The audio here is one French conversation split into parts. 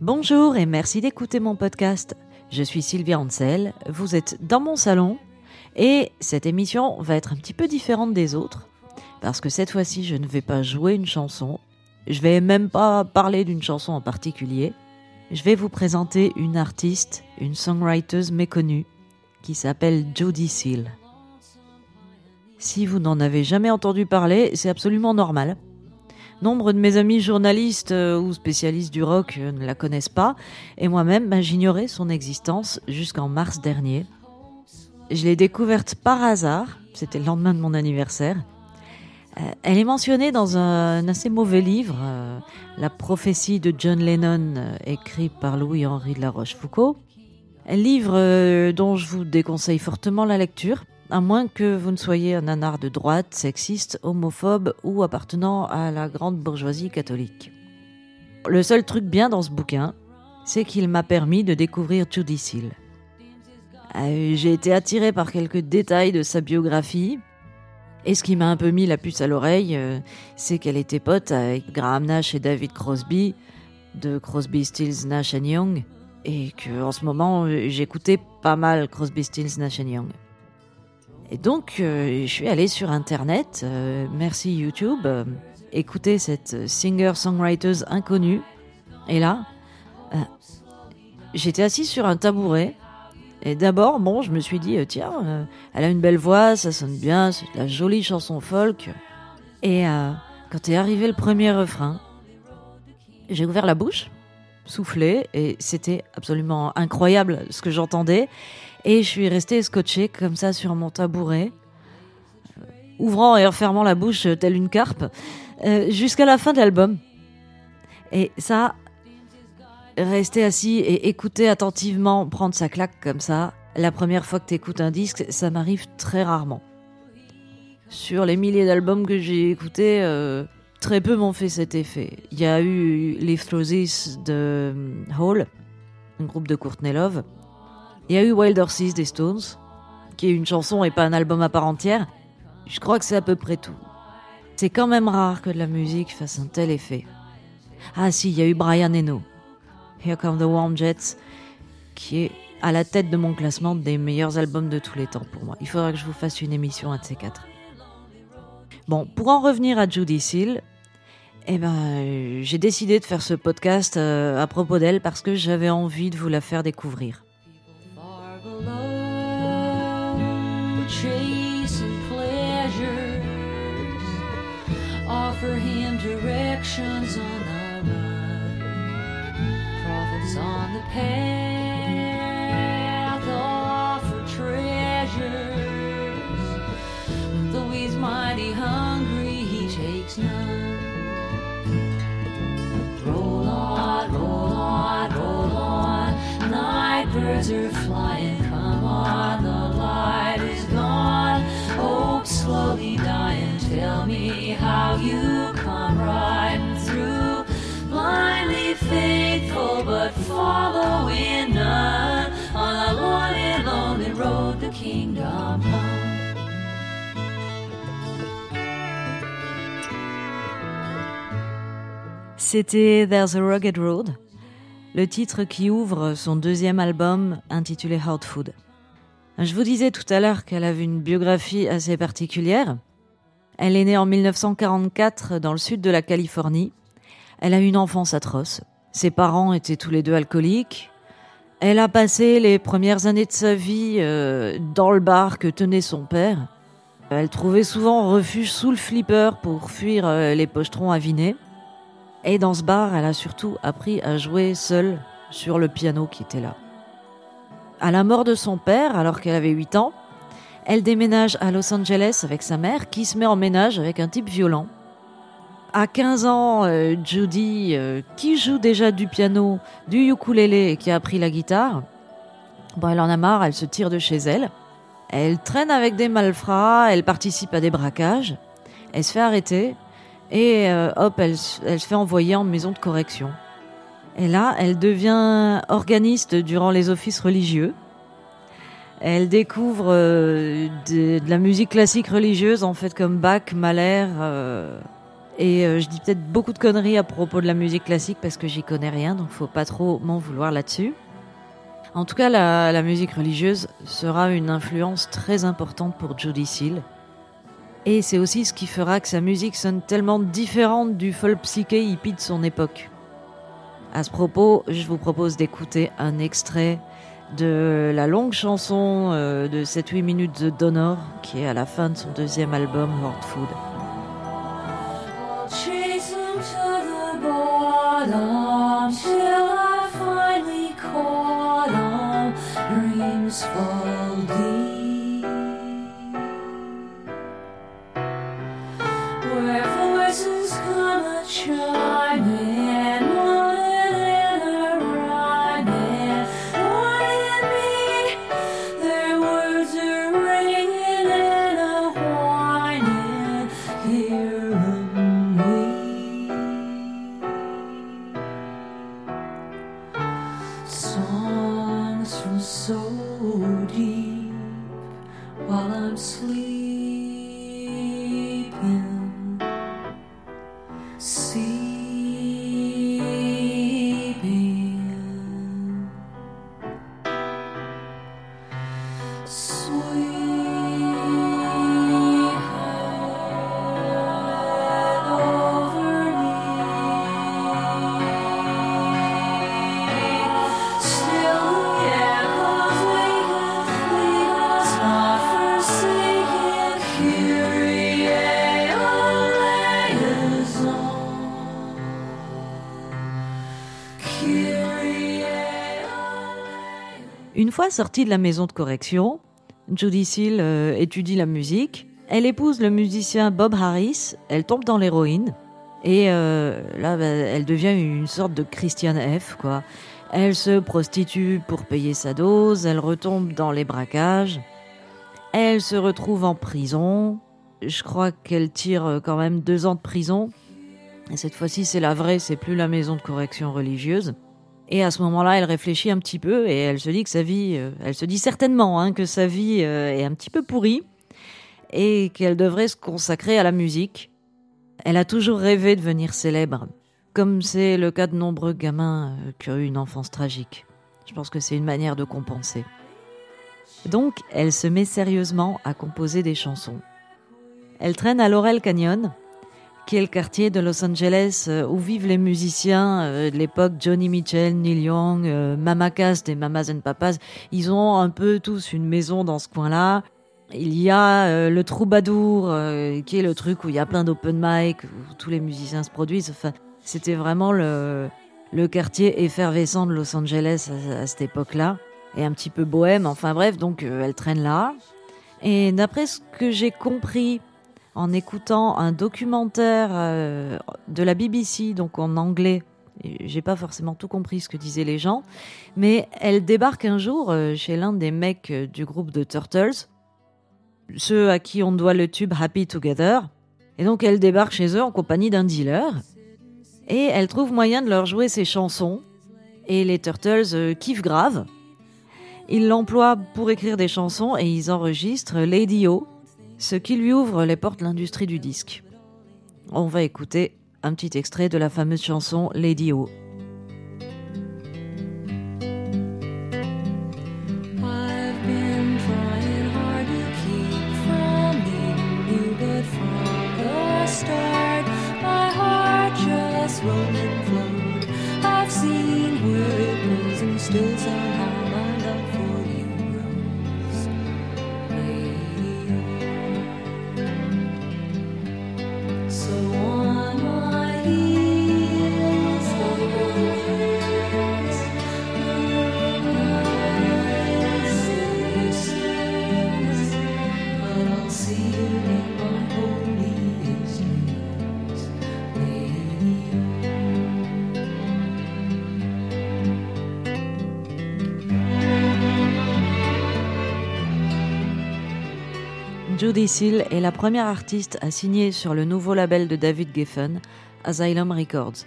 Bonjour et merci d'écouter mon podcast. Je suis Sylvia Ansel, vous êtes dans mon salon et cette émission va être un petit peu différente des autres parce que cette fois-ci je ne vais pas jouer une chanson, je vais même pas parler d'une chanson en particulier. Je vais vous présenter une artiste, une songwriter méconnue qui s'appelle Jodie Seal. Si vous n'en avez jamais entendu parler, c'est absolument normal. Nombre de mes amis journalistes euh, ou spécialistes du rock euh, ne la connaissent pas, et moi-même, ben, j'ignorais son existence jusqu'en mars dernier. Je l'ai découverte par hasard, c'était le lendemain de mon anniversaire. Euh, elle est mentionnée dans un assez mauvais livre, La prophétie de John Lennon, écrit par Louis-Henri de la Rochefoucauld. Un livre dont je vous déconseille fortement la lecture, à moins que vous ne soyez un anard de droite, sexiste, homophobe ou appartenant à la grande bourgeoisie catholique. Le seul truc bien dans ce bouquin, c'est qu'il m'a permis de découvrir Judy. Euh, j'ai été attiré par quelques détails de sa biographie, et ce qui m'a un peu mis la puce à l'oreille, euh, c'est qu'elle était pote avec Graham Nash et David Crosby, de Crosby, Stills, Nash Young, et que en ce moment j'écoutais pas mal Crosby, Stills, Nash Young. Et donc, euh, je suis allée sur Internet, euh, merci YouTube, euh, écouter cette singer-songwriter inconnue. Et là, j'étais assise sur un tabouret. Et d'abord, bon, je me suis dit, tiens, elle a une belle voix, ça sonne bien, c'est de la jolie chanson folk. Et quand est arrivé le premier refrain, j'ai ouvert la bouche, soufflé, et c'était absolument incroyable ce que j'entendais. Et je suis restée scotchée comme ça sur mon tabouret, euh, ouvrant et refermant la bouche telle une carpe, euh, jusqu'à la fin de l'album. Et ça, rester assis et écouter attentivement, prendre sa claque comme ça, la première fois que tu écoutes un disque, ça m'arrive très rarement. Sur les milliers d'albums que j'ai écoutés, euh, très peu m'ont fait cet effet. Il y a eu Live Through de Hall, un groupe de Courtney Love. Il y a eu Wild Horses des Stones, qui est une chanson et pas un album à part entière. Je crois que c'est à peu près tout. C'est quand même rare que de la musique fasse un tel effet. Ah si, il y a eu Brian Eno. Here Come the Warm Jets, qui est à la tête de mon classement des meilleurs albums de tous les temps pour moi. Il faudra que je vous fasse une émission à de ces quatre. Bon, pour en revenir à Judy Seal, eh ben, j'ai décidé de faire ce podcast euh, à propos d'elle parce que j'avais envie de vous la faire découvrir. Offer him directions on the run. Prophets on the path offer treasures. Though he's mighty hungry, he takes none. Roll on, roll on, roll on. Night birds are flying. C'était There's a Rugged Road, le titre qui ouvre son deuxième album intitulé Hot Food. Je vous disais tout à l'heure qu'elle avait une biographie assez particulière. Elle est née en 1944 dans le sud de la Californie. Elle a une enfance atroce. Ses parents étaient tous les deux alcooliques. Elle a passé les premières années de sa vie euh, dans le bar que tenait son père. Elle trouvait souvent refuge sous le flipper pour fuir euh, les pochetrons avinés. Et dans ce bar, elle a surtout appris à jouer seule sur le piano qui était là. À la mort de son père, alors qu'elle avait 8 ans, elle déménage à Los Angeles avec sa mère qui se met en ménage avec un type violent. À 15 ans, euh, Judy, euh, qui joue déjà du piano, du ukulélé et qui a appris la guitare, bon, elle en a marre, elle se tire de chez elle. Elle traîne avec des malfrats, elle participe à des braquages, elle se fait arrêter et euh, hop, elle, elle se fait envoyer en maison de correction. Et là, elle devient organiste durant les offices religieux. Elle découvre euh, de, de la musique classique religieuse, en fait, comme Bach, Mahler. euh, et euh, je dis peut-être beaucoup de conneries à propos de la musique classique parce que j'y connais rien, donc faut pas trop m'en vouloir là-dessus. En tout cas, la, la musique religieuse sera une influence très importante pour Judy Seal. Et c'est aussi ce qui fera que sa musique sonne tellement différente du folk psyché hippie de son époque. À ce propos, je vous propose d'écouter un extrait de la longue chanson euh, de 7-8 minutes de Donor qui est à la fin de son deuxième album Horde Food. Chase fois sortie de la maison de correction, Judy Seal euh, étudie la musique. Elle épouse le musicien Bob Harris. Elle tombe dans l'héroïne. Et euh, là, bah, elle devient une sorte de Christiane F. Quoi. Elle se prostitue pour payer sa dose. Elle retombe dans les braquages. Elle se retrouve en prison. Je crois qu'elle tire euh, quand même deux ans de prison. Et cette fois-ci, c'est la vraie, c'est plus la maison de correction religieuse. Et à ce moment-là, elle réfléchit un petit peu et elle se dit que sa vie, euh, elle se dit certainement hein, que sa vie euh, est un petit peu pourrie et qu'elle devrait se consacrer à la musique. Elle a toujours rêvé de devenir célèbre, comme c'est le cas de nombreux gamins euh, qui ont eu une enfance tragique. Je pense que c'est une manière de compenser. Donc, elle se met sérieusement à composer des chansons. Elle traîne à Laurel Canyon, qui est le quartier de Los Angeles euh, où vivent les musiciens euh, de l'époque Johnny Mitchell, Neil Young, euh, Mama Cass des Mamas and Papas. Ils ont un peu tous une maison dans ce coin-là. Il y a le Troubadour, qui est le truc où il y a plein d'open mic, où tous les musiciens se produisent. Enfin, c'était vraiment le, quartier effervescent de Los Angeles à, à cette époque-là. Et un petit peu bohème. Enfin bref, donc elle traîne là. Et d'après ce que j'ai compris en écoutant un documentaire euh, de la BBC, donc en anglais. J'ai pas forcément tout compris ce que disaient les gens, mais elle débarque un jour euh, chez l'un des mecs euh, du groupe de Turtles, ceux à qui on doit le tube Happy Together. Et donc elle débarque chez eux en compagnie d'un dealer, et elle trouve moyen de leur jouer ses chansons. Et les Turtles kiffent grave. Ils l'emploient pour écrire des chansons et ils enregistrent Lady O, ce qui lui ouvre les portes de l'industrie du disque. On va écouter un petit extrait de la fameuse chanson Lady O. Judy Seal est la première artiste à signer sur le nouveau label de David Geffen, Asylum Records.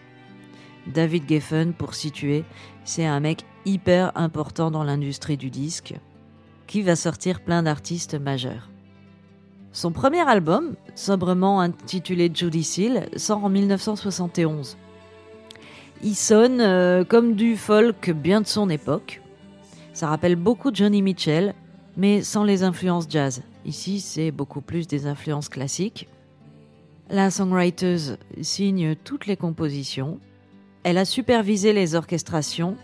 David Geffen, pour situer, c'est un mec hyper important dans l'industrie du disque, qui va sortir plein d'artistes majeurs. Son premier album, sobrement intitulé Judy Seal, sort en 1971. Il sonne euh, comme du folk bien de son époque. Ça rappelle beaucoup Johnny Mitchell, mais sans les influences jazz. Ici, c'est beaucoup plus des influences classiques. La songwriter signe toutes les compositions. Elle a supervisé les orchestrations.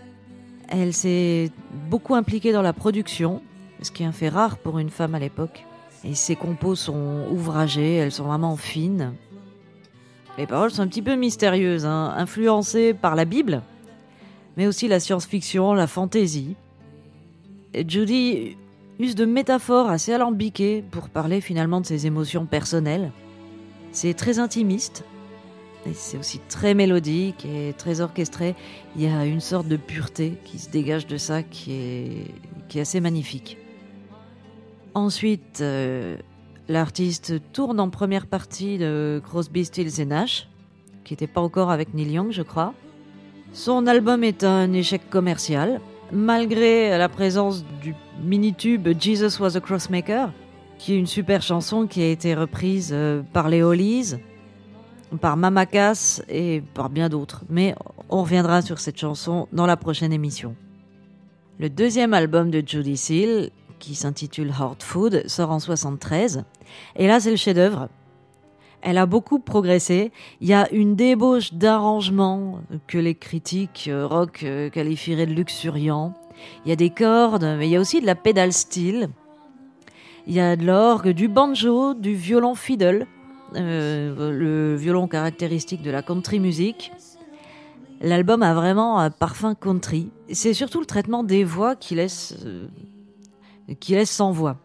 Elle s'est beaucoup impliquée dans la production, ce qui est un fait rare pour une femme à l'époque. Et ses compos sont ouvragées, elles sont vraiment fines. Les paroles sont un petit peu mystérieuses, hein, influencées par la Bible, mais aussi la science-fiction, la fantaisie. Et Judy use de métaphores assez alambiquées pour parler finalement de ses émotions personnelles. C'est très intimiste, et c'est aussi très mélodique et très orchestré. Il y a une sorte de pureté qui se dégage de ça qui est, qui est assez magnifique. Ensuite, euh, l'artiste tourne en première partie de Crosby, Stills et Nash, qui n'était pas encore avec Neil Young, je crois. Son album est un échec commercial, malgré la présence du mini-tube Jesus Was a Crossmaker, qui est une super chanson qui a été reprise euh, par les Hollies, par Mama Cass et par bien d'autres. Mais on reviendra sur cette chanson dans la prochaine émission. Le deuxième album de Judy Seal qui s'intitule Hard Food, sort en 73. Et là, c'est le chef-d'œuvre. Elle a beaucoup progressé. Il y a une débauche d'arrangements que les critiques euh, rock euh, qualifieraient de luxuriant. Il y a des cordes, mais il y a aussi de la pédale steel. Il y a de l'orgue, du banjo, du violon fiddle, euh, le violon caractéristique de la country music. L'album a vraiment un parfum country. C'est surtout le traitement des voix qui laisse qui laisse sans voix.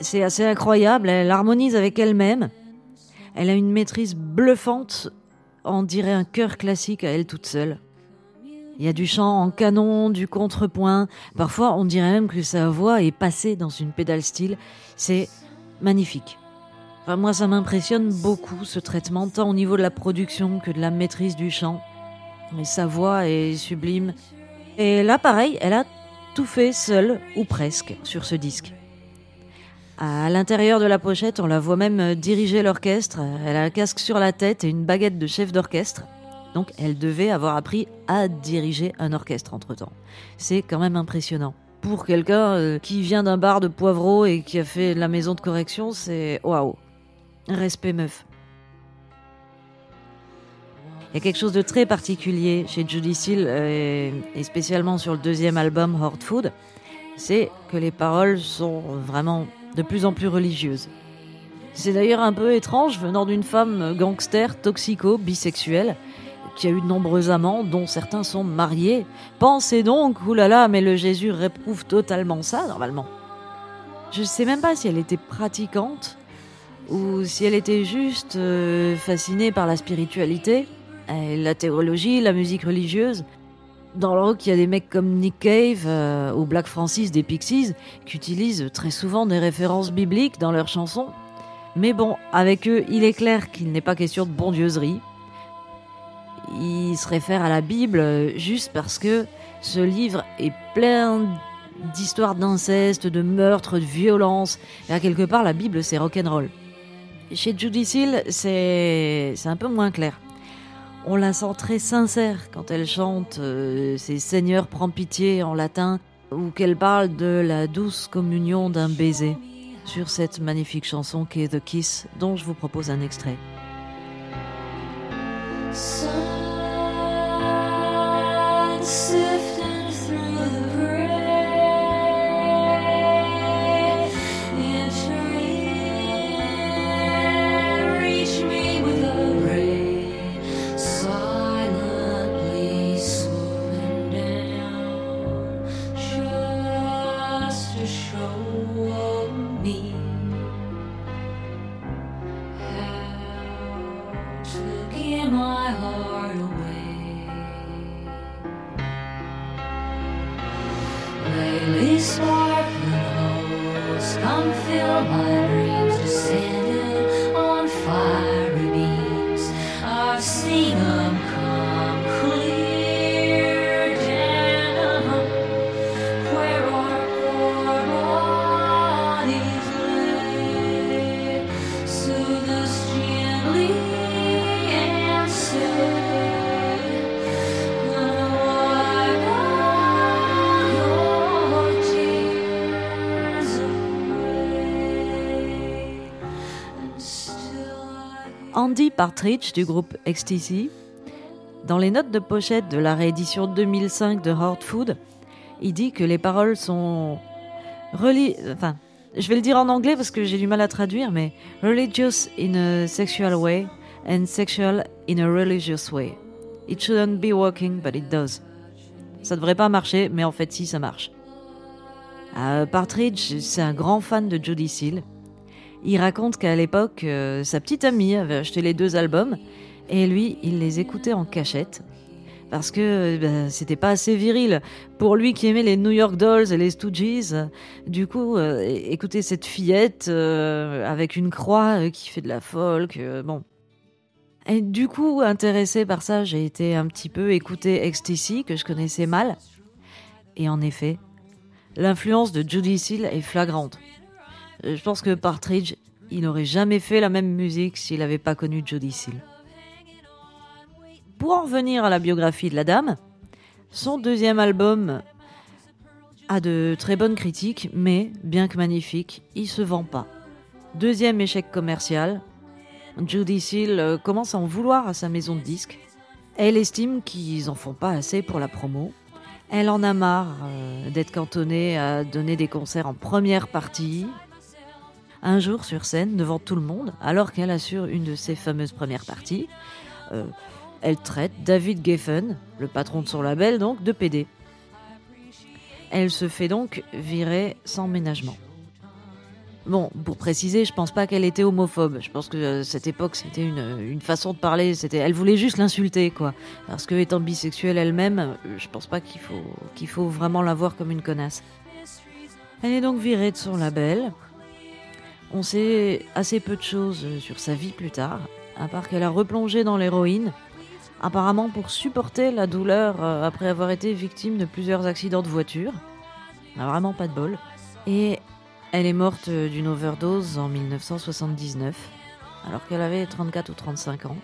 C'est assez incroyable, elle harmonise avec elle-même. Elle a une maîtrise bluffante, on dirait un chœur classique à elle toute seule. Il y a du chant en canon, du contrepoint. Parfois, on dirait même que sa voix est passée dans une pédale style. C'est magnifique. Enfin, moi, ça m'impressionne beaucoup ce traitement, tant au niveau de la production que de la maîtrise du chant. Et sa voix est sublime. Et là, pareil, elle a tout fait seule, ou presque, sur ce disque. À l'intérieur de la pochette, on la voit même diriger l'orchestre. Elle a un casque sur la tête et une baguette de chef d'orchestre. Donc elle devait avoir appris à diriger un orchestre entre-temps. C'est quand même impressionnant. Pour quelqu'un euh, qui vient d'un bar de poivreau et qui a fait la maison de correction, c'est waouh. Respect meuf. Il y a quelque chose de très particulier chez Judy Seal, euh, et spécialement sur le deuxième album Hard Food, c'est que les paroles sont vraiment de plus en plus religieuses. C'est d'ailleurs un peu étrange venant d'une femme gangster, toxico, bisexuelle, qui a eu de nombreux amants, dont certains sont mariés. Pensez donc, oulala, mais le Jésus réprouve totalement ça, normalement. Je sais même pas si elle était pratiquante, ou si elle était juste euh, fascinée par la spiritualité, et la théologie, la musique religieuse. Dans le rock, il y a des mecs comme Nick Cave euh, ou Black Francis des Pixies qui utilisent très souvent des références bibliques dans leurs chansons. Mais bon, avec eux, il est clair qu'il n'est pas question de bondieuserie. Ils se réfèrent à la Bible euh, juste parce que ce livre est plein d'histoires d'inceste, de meurtres, de violence. Et à quelque part, la Bible, c'est rock'n'roll. Chez Judy c'est un peu moins clair. On la sent très sincère quand elle chante euh, ses Seigneurs prends pitié en latin ou qu'elle parle de la douce communion d'un baiser sur cette magnifique chanson qui est The Kiss dont je vous propose un extrait. To give my heart away. Lately, sparkling holes come fill my Andy Partridge du groupe XTC, dans les notes de pochette de la réédition 2005 de Hard Food, il dit que les paroles sont reli enfin, je vais le dire en anglais parce que j'ai du mal à traduire, mais religious in a sexual way and sexual in a religious way. It shouldn't be working, but it does. Ça devrait pas marcher, mais en fait, si, ça marche. Euh, Partridge, c'est un grand fan de Judy Seal. Il raconte qu'à l'époque, euh, sa petite amie avait acheté les deux albums et lui, il les écoutait en cachette parce que ben, c'était pas assez viril pour lui qui aimait les New York Dolls et les Stooges. Du coup, euh, écouter cette fillette euh, avec une croix euh, qui fait de la folk, euh, bon. Et du coup, intéressé par ça, j'ai été un petit peu écouter XTC que je connaissais mal. Et en effet, l'influence de Judy Seal est flagrante. Euh, Je pense que Partridge, il n'aurait jamais fait la même musique s'il n'avait pas connu Judy Seal. Pour en revenir à la biographie de la dame, son deuxième album a de très bonnes critiques, mais bien que magnifique, il se vend pas. Deuxième échec commercial, Judy Seal euh, commence à en vouloir à sa maison de disques. Elle estime qu'ils en font pas assez pour la promo. Elle en a marre euh, d'être cantonnée à donner des concerts en première partie. Un jour sur scène, devant tout le monde, alors qu'elle assure une de ses fameuses premières parties, euh, elle traite David Geffen, le patron de son label, donc de PD. Elle se fait donc virer sans ménagement. Bon, pour préciser, je pense pas qu'elle était homophobe. Je pense que euh, cette époque, c'était une, façon de parler. C'était, elle voulait juste l'insulter, quoi. Parce que étant bisexuelle elle-même, je pense pas qu'il faut vraiment la voir comme une connasse. Elle est donc virée de son label. On sait assez peu de choses euh, sur sa vie plus tard, à part qu'elle a replongé dans l'héroïne, apparemment pour supporter la douleur euh, après avoir été victime de plusieurs accidents de voiture. Vraiment pas de bol. Et elle est morte euh, d'une overdose en 1979, alors qu'elle avait 34 ou 35 ans.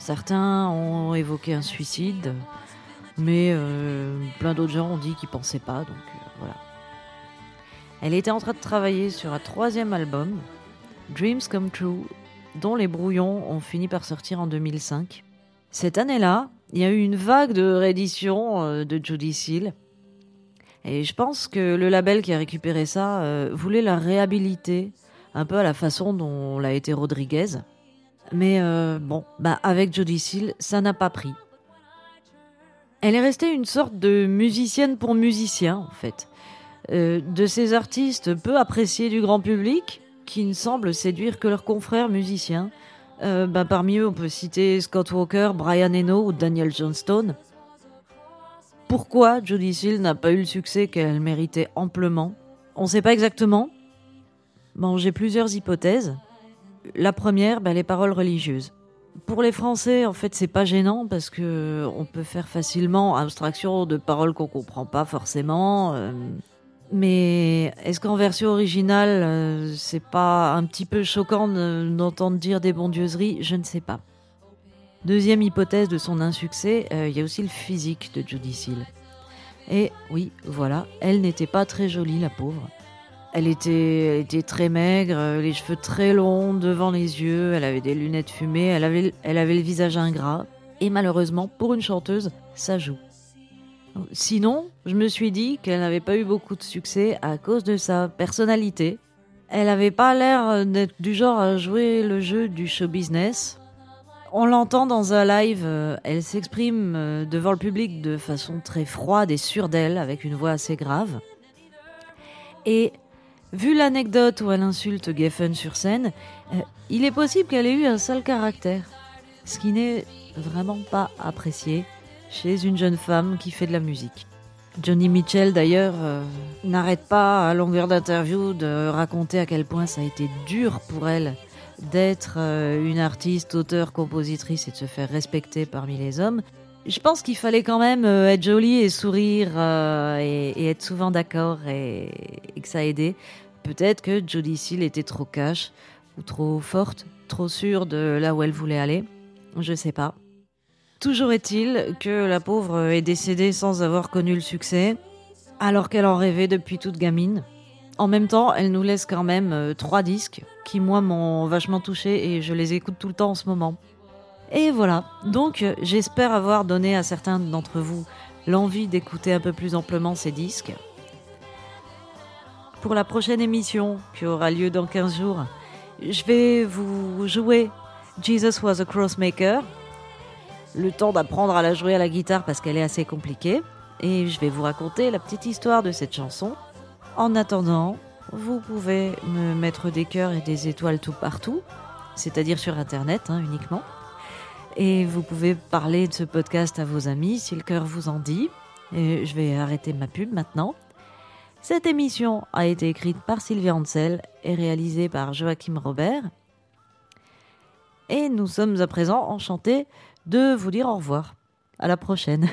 Certains ont évoqué un suicide, mais plein d'autres gens ont dit qu'ils pensaient pas, donc voilà. Elle était en train de travailler sur un troisième album, Dreams Come True, dont les brouillons ont fini par sortir en 2005. Cette année-là, il y a eu une vague de rééditions euh, de Judy Seal. Et je pense que le label qui a récupéré ça euh, voulait la réhabiliter, un peu à la façon dont l'a été Rodriguez. Mais euh, bon, bah avec Judy Seal, ça n'a pas pris. Elle est restée une sorte de musicienne pour musicien, en fait. Euh, de ces artistes peu appréciés du grand public, qui ne semblent séduire que leurs confrères musiciens. Euh, bah, parmi eux, on peut citer Scott Walker, Brian Eno ou Daniel Johnston. Pourquoi Judy Seal n'a pas eu le succès qu'elle méritait amplement? On ne sait pas exactement. J'ai plusieurs hypothèses. La première, bah, les paroles religieuses. Pour les Français, en fait, c'est pas gênant parce que on peut faire facilement abstraction de paroles qu'on comprend pas forcément. euh, mais est-ce qu'en version originale, euh, c'est pas un petit peu choquant de- d'entendre dire des bondieuseries? Je ne sais pas. Deuxième hypothèse de son insuccès, euh, il y a aussi le physique de Judy Seal. Et oui, voilà, elle n'était pas très jolie, la pauvre. Elle était, elle était très maigre, euh, les cheveux très longs devant les yeux, elle avait des lunettes fumées, elle avait, elle avait le visage ingrat. Et malheureusement, pour une chanteuse, ça joue. Sinon, je me suis dit qu'elle n'avait pas eu beaucoup de succès à cause de sa personnalité. Elle n'avait pas l'air d'être du genre à jouer le jeu du show business. On l'entend dans un live, euh, elle s'exprime euh, devant le public de façon très froide et sûre d'elle, avec une voix assez grave. Et vu l'anecdote où elle insulte Geffen sur scène, euh, il est possible qu'elle ait eu un sale caractère, ce qui n'est vraiment pas apprécié chez une jeune femme qui fait de la musique. Johnny Mitchell, d'ailleurs, euh, n'arrête pas à longueur d'interview de raconter à quel point ça a été dur pour elle d'être euh, une artiste, auteure, compositrice et de se faire respecter parmi les hommes. Je pense qu'il fallait quand même euh, être jolie et sourire et, être souvent d'accord et, et que ça a aidé. Peut-être que Jodie Seal était trop cash ou trop forte, trop sûre de là où elle voulait aller. Je sais pas. Toujours est-il que la pauvre est décédée sans avoir connu le succès, alors qu'elle en rêvait depuis toute gamine. En même temps, elle nous laisse quand même euh, trois disques qui, moi, m'ont vachement touché et je les écoute tout le temps en ce moment. Et voilà, donc j'espère avoir donné à certains d'entre vous l'envie d'écouter un peu plus amplement ces disques. Pour la prochaine émission, qui aura lieu dans 15 jours, je vais vous jouer Jesus Was a Crossmaker. Le temps d'apprendre à la jouer à la guitare parce qu'elle est assez compliquée. Et je vais vous raconter la petite histoire de cette chanson. En attendant, vous pouvez me mettre des cœurs et des étoiles tout partout, c'est-à-dire sur Internet hein, uniquement. Et vous pouvez parler de ce podcast à vos amis si le cœur vous en dit. Et je vais arrêter ma pub maintenant. Cette émission a été écrite par Sylvia Ansel et réalisée par Joachim Robert. Et nous sommes à présent enchantés de vous dire au revoir. À la prochaine.